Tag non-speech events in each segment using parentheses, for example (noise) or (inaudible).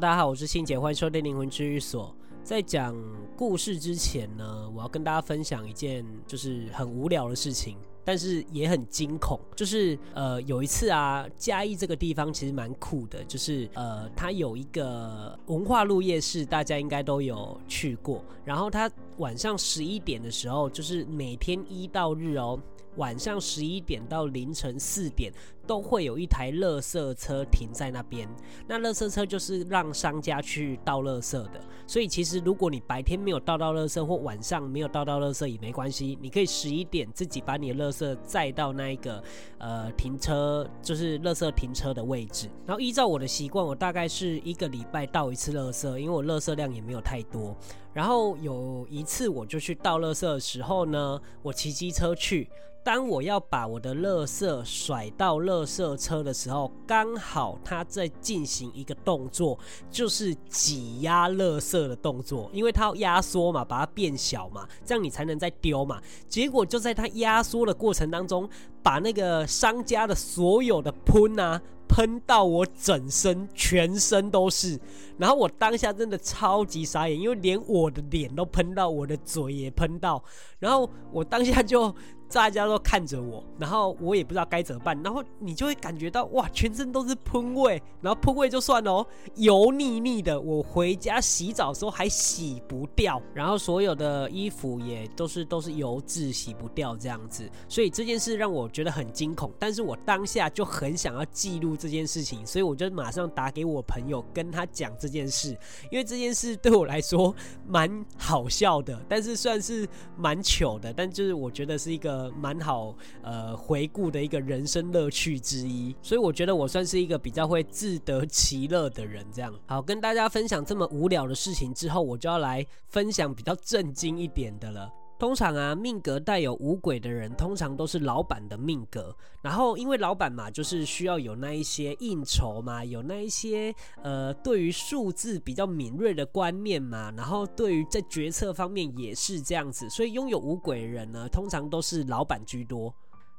大家好，我是欣姐，欢迎收听灵魂治愈所。在讲故事之前呢，我要跟大家分享一件就是很无聊的事情，但是也很惊恐。就是呃，有一次啊，嘉义这个地方其实蛮酷的，就是呃，它有一个文化路夜市，大家应该都有去过。然后它晚上十一点的时候，就是每天一到日哦。晚上十一点到凌晨四点都会有一台垃圾车停在那边。那垃圾车就是让商家去倒垃圾的。所以其实如果你白天没有倒到垃圾，或晚上没有倒到垃圾也没关系，你可以十一点自己把你的垃圾载到那一个呃停车，就是垃圾停车的位置。然后依照我的习惯，我大概是一个礼拜倒一次垃圾，因为我垃圾量也没有太多。然后有一次我就去倒垃圾的时候呢，我骑机车去。当我要把我的垃圾甩到垃圾车的时候，刚好他在进行一个动作，就是挤压垃圾的动作，因为他要压缩嘛，把它变小嘛，这样你才能再丢嘛。结果就在他压缩的过程当中，把那个商家的所有的喷啊。喷到我整身，全身都是。然后我当下真的超级傻眼，因为连我的脸都喷到，我的嘴也喷到。然后我当下就大家都看着我，然后我也不知道该怎么办。然后你就会感觉到哇，全身都是喷味。然后喷味就算了哦，油腻腻的。我回家洗澡的时候还洗不掉，然后所有的衣服也都是 (laughs) 都是油渍，洗不掉这样子。所以这件事让我觉得很惊恐，但是我当下就很想要记录。这件事情，所以我就马上打给我朋友，跟他讲这件事，因为这件事对我来说蛮好笑的，但是算是蛮糗的，但就是我觉得是一个蛮好呃回顾的一个人生乐趣之一，所以我觉得我算是一个比较会自得其乐的人。这样好，跟大家分享这么无聊的事情之后，我就要来分享比较震惊一点的了。通常啊，命格带有五鬼的人，通常都是老板的命格。然后，因为老板嘛，就是需要有那一些应酬嘛，有那一些呃，对于数字比较敏锐的观念嘛。然后，对于在决策方面也是这样子。所以，拥有五鬼的人呢，通常都是老板居多。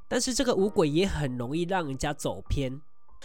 但是，这个五鬼也很容易让人家走偏。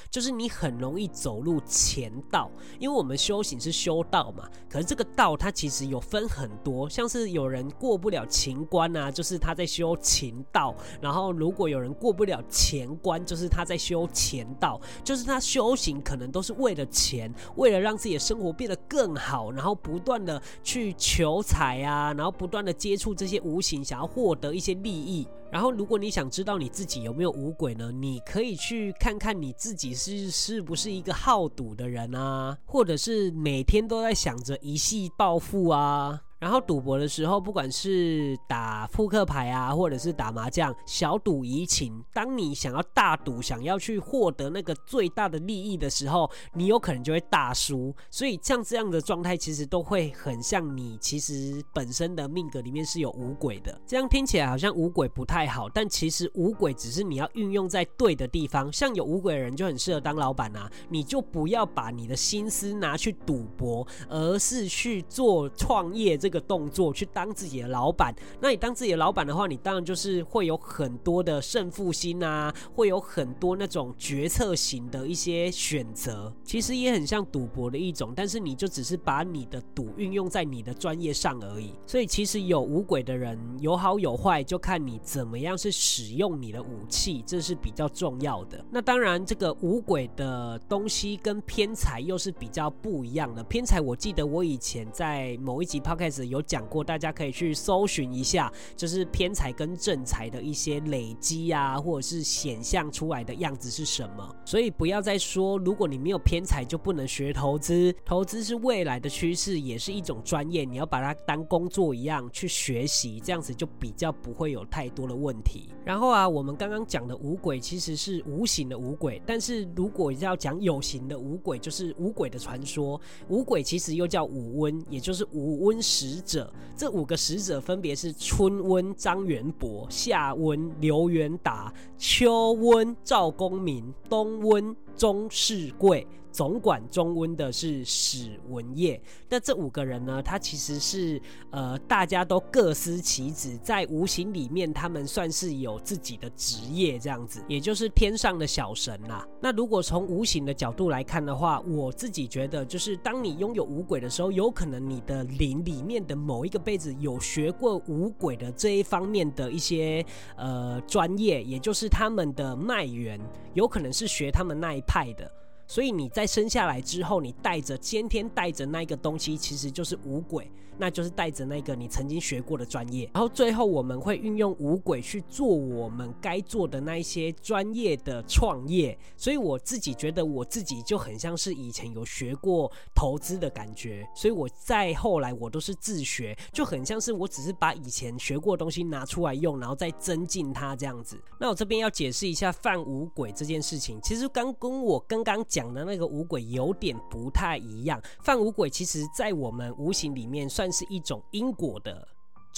就是你很容易走入前道，因为我们修行是修道嘛。可是这个道它其实有分很多，像是有人过不了情关啊，就是他在修情道；然后如果有人过不了钱关，就是他在修钱道。就是他修行可能都是为了钱，为了让自己的生活变得更好，然后不断的去求财啊，然后不断的接触这些无形，想要获得一些利益。然后，如果你想知道你自己有没有五鬼呢？你可以去看看你自己是是不是一个好赌的人啊，或者是每天都在想着一夕暴富啊。然后赌博的时候，不管是打扑克牌啊，或者是打麻将，小赌怡情。当你想要大赌，想要去获得那个最大的利益的时候，你有可能就会大输。所以像这样的状态，其实都会很像你其实本身的命格里面是有五鬼的。这样听起来好像五鬼不太好，但其实五鬼只是你要运用在对的地方。像有五鬼的人就很适合当老板啊，你就不要把你的心思拿去赌博，而是去做创业这。这个动作去当自己的老板，那你当自己的老板的话，你当然就是会有很多的胜负心啊，会有很多那种决策型的一些选择，其实也很像赌博的一种，但是你就只是把你的赌运用在你的专业上而已。所以其实有五鬼的人有好有坏，就看你怎么样是使用你的武器，这是比较重要的。那当然，这个五鬼的东西跟偏财又是比较不一样的。偏财，我记得我以前在某一集 Podcast。有讲过，大家可以去搜寻一下，就是偏财跟正财的一些累积啊，或者是显象出来的样子是什么。所以不要再说，如果你没有偏财就不能学投资，投资是未来的趋势，也是一种专业，你要把它当工作一样去学习，这样子就比较不会有太多的问题。然后啊，我们刚刚讲的五鬼其实是无形的五鬼，但是如果要讲有形的五鬼，就是五鬼的传说。五鬼其实又叫五瘟，也就是五瘟时。使者这五个使者分别是春温张元博、夏温刘元达、秋温赵公明、冬温钟士贵。总管中温的是史文业，那这五个人呢，他其实是呃，大家都各司其职，在无形里面，他们算是有自己的职业这样子，也就是天上的小神啦。那如果从无形的角度来看的话，我自己觉得，就是当你拥有五鬼的时候，有可能你的灵里面的某一个辈子有学过五鬼的这一方面的一些呃专业，也就是他们的脉源，有可能是学他们那一派的。所以你在生下来之后，你带着先天带着那个东西，其实就是五鬼。那就是带着那个你曾经学过的专业，然后最后我们会运用五鬼去做我们该做的那一些专业的创业。所以我自己觉得我自己就很像是以前有学过投资的感觉，所以我在后来我都是自学，就很像是我只是把以前学过的东西拿出来用，然后再增进它这样子。那我这边要解释一下犯五鬼这件事情，其实刚跟我刚刚讲讲的那个五鬼有点不太一样。犯五鬼其实在我们无形里面算是一种因果的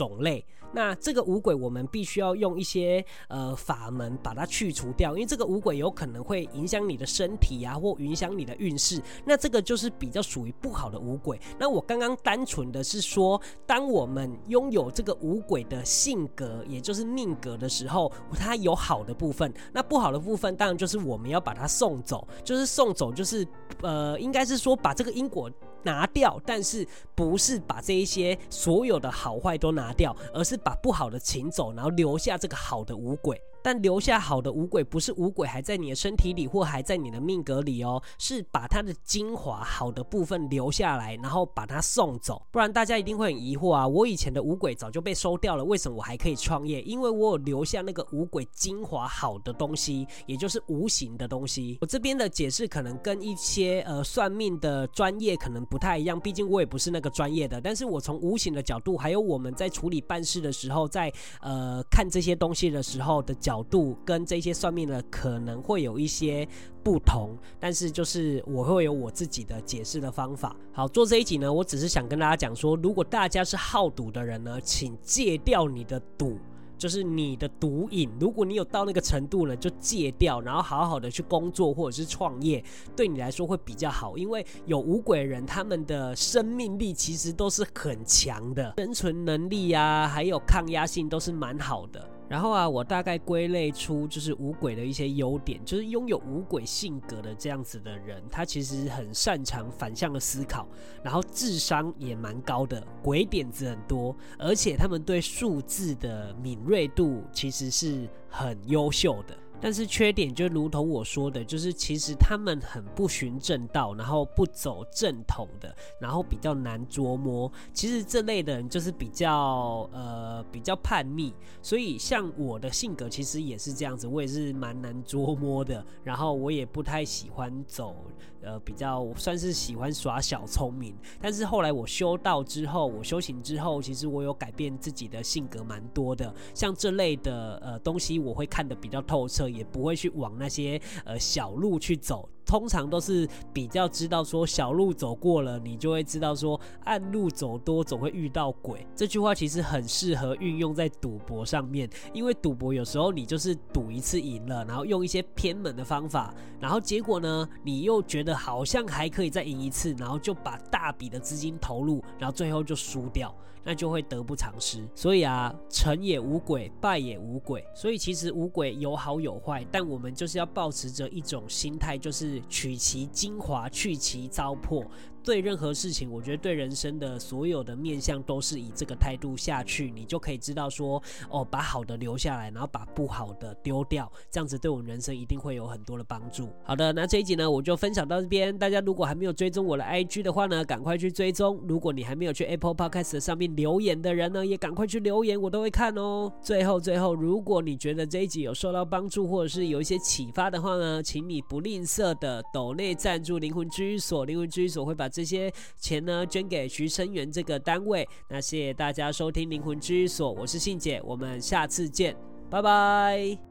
种类。那这个五鬼，我们必须要用一些呃法门把它去除掉，因为这个五鬼有可能会影响你的身体啊，或影响你的运势。那这个就是比较属于不好的五鬼。那我刚刚单纯的是说，当我们拥有这个五鬼的性格，也就是命格的时候，它有好的部分，那不好的部分当然就是我们要把它送走，就是送走，就是呃，应该是说把这个因果拿掉，但是不是把这一些所有的好坏都拿掉，而是把不好的请走，然后留下这个好的五鬼。但留下好的五鬼，不是五鬼还在你的身体里，或还在你的命格里哦，是把它的精华好的部分留下来，然后把它送走。不然大家一定会很疑惑啊，我以前的五鬼早就被收掉了，为什么我还可以创业？因为我有留下那个五鬼精华好的东西，也就是无形的东西。我这边的解释可能跟一些呃算命的专业可能不太一样，毕竟我也不是那个专业的。但是我从无形的角度，还有我们在处理办事的时候，在呃看这些东西的时候的角。角度跟这些算命的可能会有一些不同，但是就是我会有我自己的解释的方法。好，做这一集呢，我只是想跟大家讲说，如果大家是好赌的人呢，请戒掉你的赌。就是你的毒瘾，如果你有到那个程度了，就戒掉，然后好好的去工作或者是创业，对你来说会比较好。因为有五鬼人，他们的生命力其实都是很强的，生存能力啊，还有抗压性都是蛮好的。然后啊，我大概归类出就是五鬼的一些优点，就是拥有五鬼性格的这样子的人，他其实很擅长反向的思考，然后智商也蛮高的，鬼点子很多，而且他们对数字的敏锐度其实是很优秀的。但是缺点就如同我说的，就是其实他们很不循正道，然后不走正统的，然后比较难捉摸。其实这类的人就是比较呃比较叛逆，所以像我的性格其实也是这样子，我也是蛮难捉摸的。然后我也不太喜欢走呃比较算是喜欢耍小聪明。但是后来我修道之后，我修行之后，其实我有改变自己的性格蛮多的。像这类的呃东西，我会看得比较透彻。也不会去往那些呃小路去走。通常都是比较知道说小路走过了，你就会知道说暗路走多总会遇到鬼。这句话其实很适合运用在赌博上面，因为赌博有时候你就是赌一次赢了，然后用一些偏门的方法，然后结果呢，你又觉得好像还可以再赢一次，然后就把大笔的资金投入，然后最后就输掉，那就会得不偿失。所以啊，成也无鬼，败也无鬼。所以其实无鬼有好有坏，但我们就是要保持着一种心态，就是。取其精华，去其糟粕。对任何事情，我觉得对人生的所有的面向都是以这个态度下去，你就可以知道说，哦，把好的留下来，然后把不好的丢掉，这样子对我们人生一定会有很多的帮助。好的，那这一集呢，我就分享到这边。大家如果还没有追踪我的 IG 的话呢，赶快去追踪。如果你还没有去 Apple Podcast 上面留言的人呢，也赶快去留言，我都会看哦。最后，最后，如果你觉得这一集有受到帮助，或者是有一些启发的话呢，请你不吝啬的抖内赞助灵魂居所，灵魂居所会把这些钱呢，捐给徐生源这个单位。那谢谢大家收听灵魂之所，我是信姐，我们下次见，拜拜。